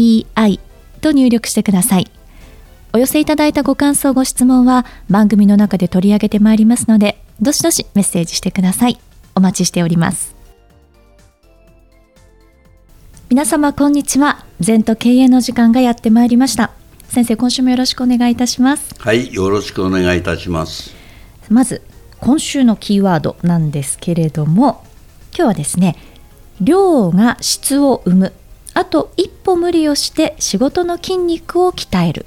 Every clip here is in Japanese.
ZENTOKEIEI と入力してください。お寄せいただいたご感想、ご質問は番組の中で取り上げてまいりますので、どしどしメッセージしてください。お待ちしております。皆様、こんにちは。全と経営の時間がやってまいりました。先生、今週もよろしくお願いいたします。はい、よろしくお願いいたします。まず、今週のキーワードなんですけれども、今日はですね、量が質を生むあと一歩無理をして仕事の筋肉を鍛える。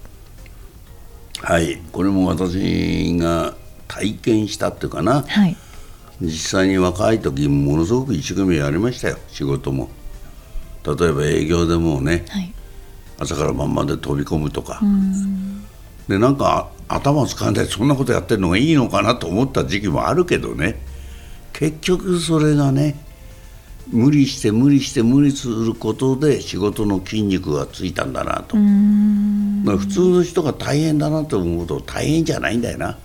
はい。これも私が体験したっていうかな、はい、実際に若い時ものすごく一生懸命やりましたよ。仕事も。例えば営業でもね、はい、朝から晩まで飛び込むとか。でなんか頭使わないそんなことやってるのがいいのかなと思った時期もあるけどね。結局それがね無理して無理して無理することで仕事の筋肉がついたんだなと。普通の人が大変だなと思うと大変じゃないんだよな。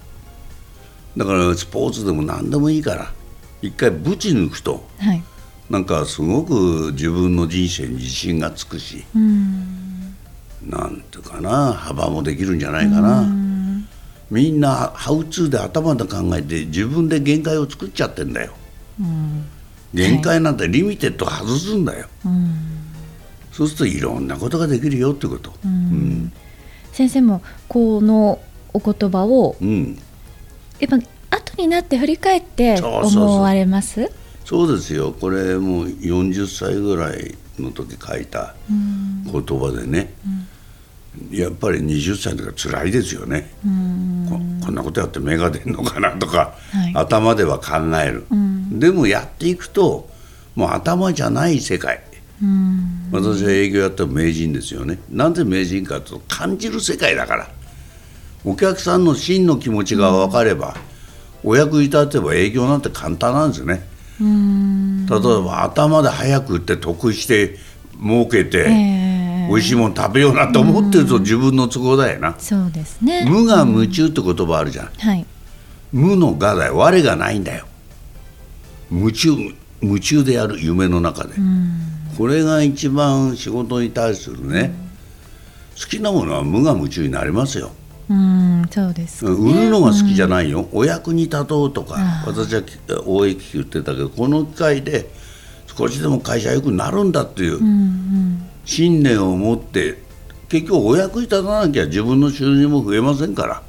だからスポーツでも何でもいいから。一回ぶち抜くと、はい、なんかすごく自分の人生に自信がつくしなんていうかな幅もできるんじゃないかな。みんなハウツーで頭で考えて自分で限界を作っちゃってんだよ。限界なんてリミテッド外すんだよ、はい、そうするといろんなことができるよってこと、うん、先生もこのお言葉を、うん、やっぱ後になって振り返って思われます？そうですよ。これもう40歳ぐらいの時書いた言葉でね、うん、やっぱり20歳の時は辛いですよね。ここんなことやって芽が出るのかなとか、はい、頭では考える、うんでもやっていくともう頭じゃない世界。私は営業やった名人ですよね。なんで名人かというと感じる世界だから。お客さんの真の気持ちが分かれば、お役に立てば営業なんて簡単なんですよね。例えば頭で早く打って得して儲けて、えー、美味しいもの食べようなと思ってると自分の都合だよな。そうですね。無我夢中って言葉あるじゃん、はい、無の我だよ。我がないんだよ夢中夢中でやる夢の中で、これが一番仕事に対するね、好きなものは無我夢中になりますよ。うんそうです、ね、売るのが好きじゃないよ、お役に立とうとか私は大駅言ってたけどこの機会で少しでも会社良くなるんだっていう信念を持って結局お役に立たなきゃ自分の収入も増えませんから、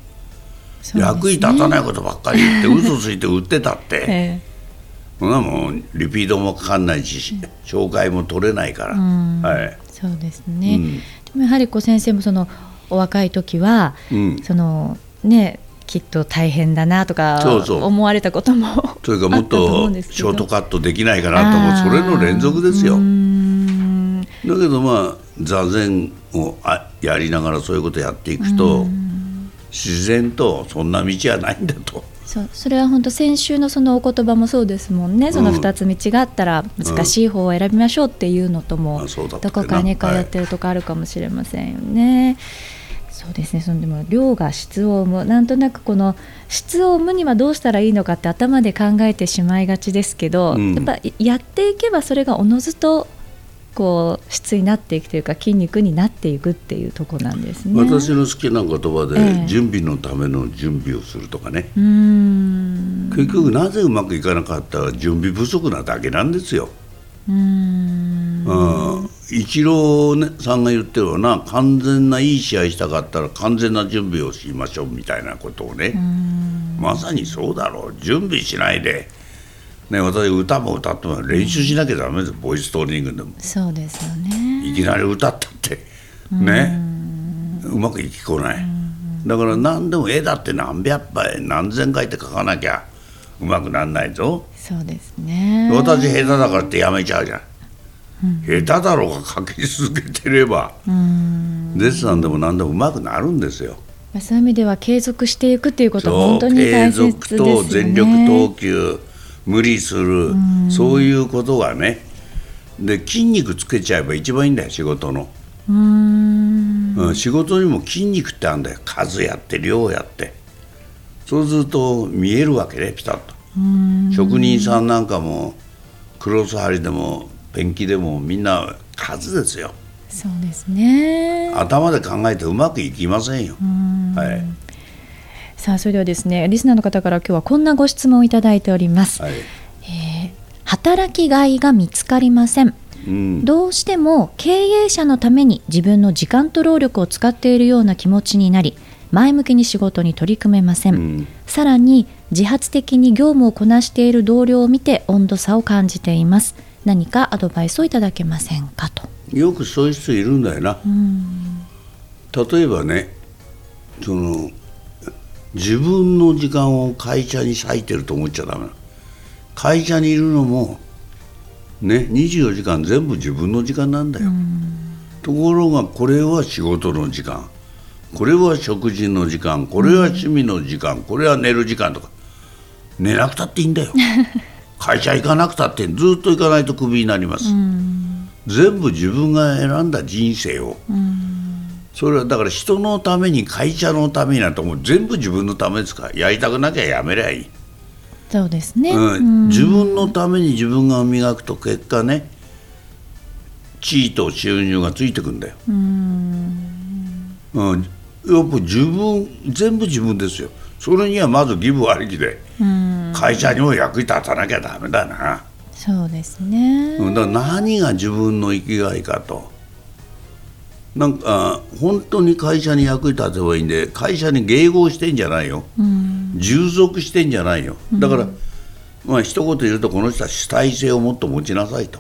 ね、役に立たないことばっかり言って嘘ついて売ってたって。えそんなもんリピートもかかんないし、紹介も取れないから、はい、そうですね、うん、でもやはりこう先生もそのお若い時は、うん、そのねきっと大変だなとか思われたこともというかもっとショートカットできないかなと思うそれの連続ですよ。だけどまあ座禅をあやりながらそういうことやっていくと自然とそんな道はないんだとそうそれは本当先週のそのお言葉もそうですもんね、その2つ道があったら難しい方を選びましょうっていうのとも、どこかに通ってるとこあるかもしれませんよね。はい、そうですね。そのでも量が質を生む。なんとなくこの質を生むにはどうしたらいいのかって頭で考えてしまいがちですけど、うん、やっぱやっていけばそれがおのずとこう質になっていくというか筋肉になっていくっていうとこなんですね。私の好きな言葉で、ええ、準備のための準備をするとかね。結局なぜうまくいかなかったら準備不足なだけなんですよ。うん。イチローさんが言ってるような完全ないい試合したかったら完全な準備をしましょうみたいなことをね。まさにそうだろう。準備しないでね、私歌も歌っても練習しなきゃダメです、ボイストレーニングでも。そうですよね。いきなり歌ったって。ね。うまくいきこない。だから何でも絵だって何百杯何千回って書かなきゃうまくなんないぞ。そうですね。私下手だからってやめちゃうじゃん。うん、下手だろうが書き続けてれば。デッサンでも何でもうまくなるんですよ。そういう意味では継続していくっていうことは本当に大切ですよね。継続と全力投球無理する。そういうことがね。で筋肉つけちゃえば一番いいんだよ仕事の。うん。仕事にも筋肉ってあるんだよ。数やって量やって。そうすると見えるわけねピタッと。職人さんなんかもクロス張りでもペンキでもみんな数ですよ。そうですね。頭で考えてうまくいきませんよ。はいさあそれではですねリスナーの方から今日はこんなご質問をいただいております、はい、えー、働きがいが見つかりません。うん、どうしても経営者のために自分の時間と労力を使っているような気持ちになり前向きに仕事に取り組めません、うん、さらに自発的に業務をこなしている同僚を見て温度差を感じています。何かアドバイスをいただけませんかと。よくそういう人いるんだよな、うん、例えばねその自分の時間を会社に割いてると思っちゃダメな会社にいるのもね24時間全部自分の時間なんだよ、ところがこれは仕事の時間。これは食事の時間。これは趣味の時間。これは寝る時間とか。寝なくたっていいんだよ。会社行かなくたってずっと行かないとクビになります、全部自分が選んだ人生を、それはだから人のために会社のためになんてもう全部自分のためですか？らやりたくなきゃやめりゃいい。そうですね、うん、自分のために自分が磨くと結果ね地位と収入がついてくんだよ。うん、うん、やっぱ自分全部自分ですよ。それにはまず義務ありきで会社にも役に立たなきゃダメだな。そうですね。だから何が自分の生きがいかとなんか本当に会社に役に立てばいいんで会社に迎合してんじゃないよ、うん、従属してんじゃないよ。だから、うん、まあ一言言うとこの人は主体性をもっと持ちなさいと。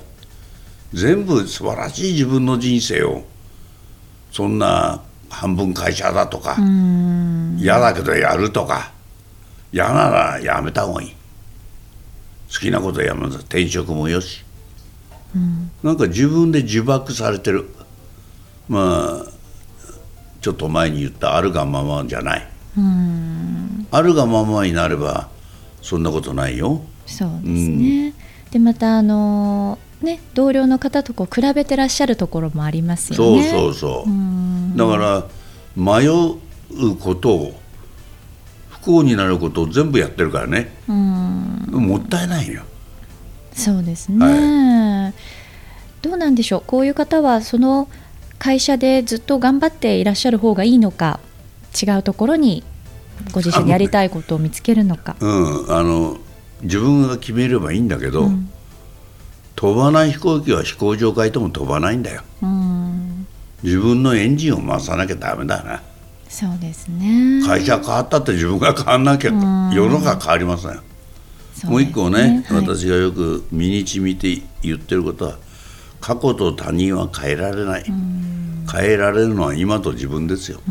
全部素晴らしい自分の人生をそんな半分会社だとか嫌だけどやるとか嫌ならやめた方がいい。好きなことやめな転職もよし、うん、なんか自分で呪縛されてるまあちょっと前に言ったあるがままじゃない。あるがままになればそんなことないよ。そうですね、うん、でまたあのね同僚の方とこう比べてらっしゃるところもありますよね。そうそうそう。だから迷うことを不幸になることを全部やってるからね。もったいないよ。そうですね、はい、どうなんでしょう。こういう方はその会社でずっと頑張っていらっしゃる方がいいのか違うところにご自身でやりたいことを見つけるのか、うん、あの自分が決めればいいんだけど、うん、飛ばない飛行機は飛行場変えても飛ばないんだよ、うん、自分のエンジンを回さなきゃダメだな。そうですね。会社変わったって自分が変わんなきゃ、世の中変わりません、ね、もう一個ね、はい、私がよく身にちみて言ってることは過去と他人は変えられない、変えられるのは今と自分ですよ、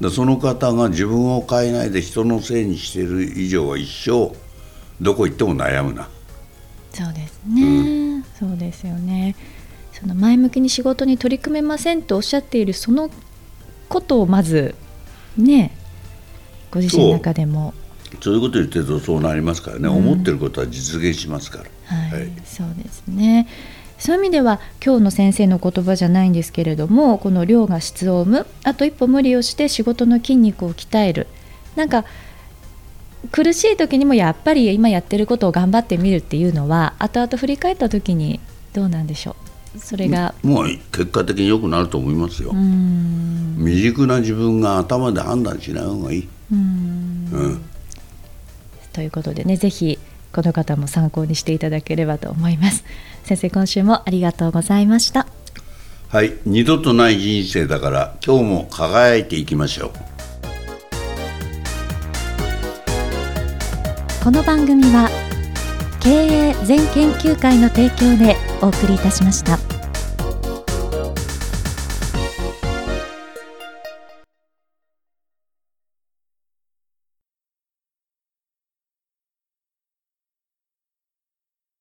でその方が自分を変えないで人のせいにしている以上は一生どこ行っても悩むな。そうですね、うん、そうですよね。その前向きに仕事に取り組めませんとおっしゃっているそのことをまずねご自身の中でも。そういうこと言ってるとそうなりますからね、うん、思ってることは実現しますから、はい、はい、そうですねそういう意味では今日の先生の言葉じゃないんですけれどもこの量が質を生むあと一歩無理をして仕事の筋肉を鍛える。なんか苦しい時にもやっぱり今やってることを頑張ってみるっていうのは後々振り返った時にどうなんでしょう？それがもう結果的に良くなると思いますよ。未熟な自分が頭で判断しない方がいい。うん、ということでねぜひこの方も参考にしていただければと思います。先生今週もありがとうございました。はい二度とない人生だから今日も輝いていきましょう。この番組は経営全研究会の提供でお送りいたしました。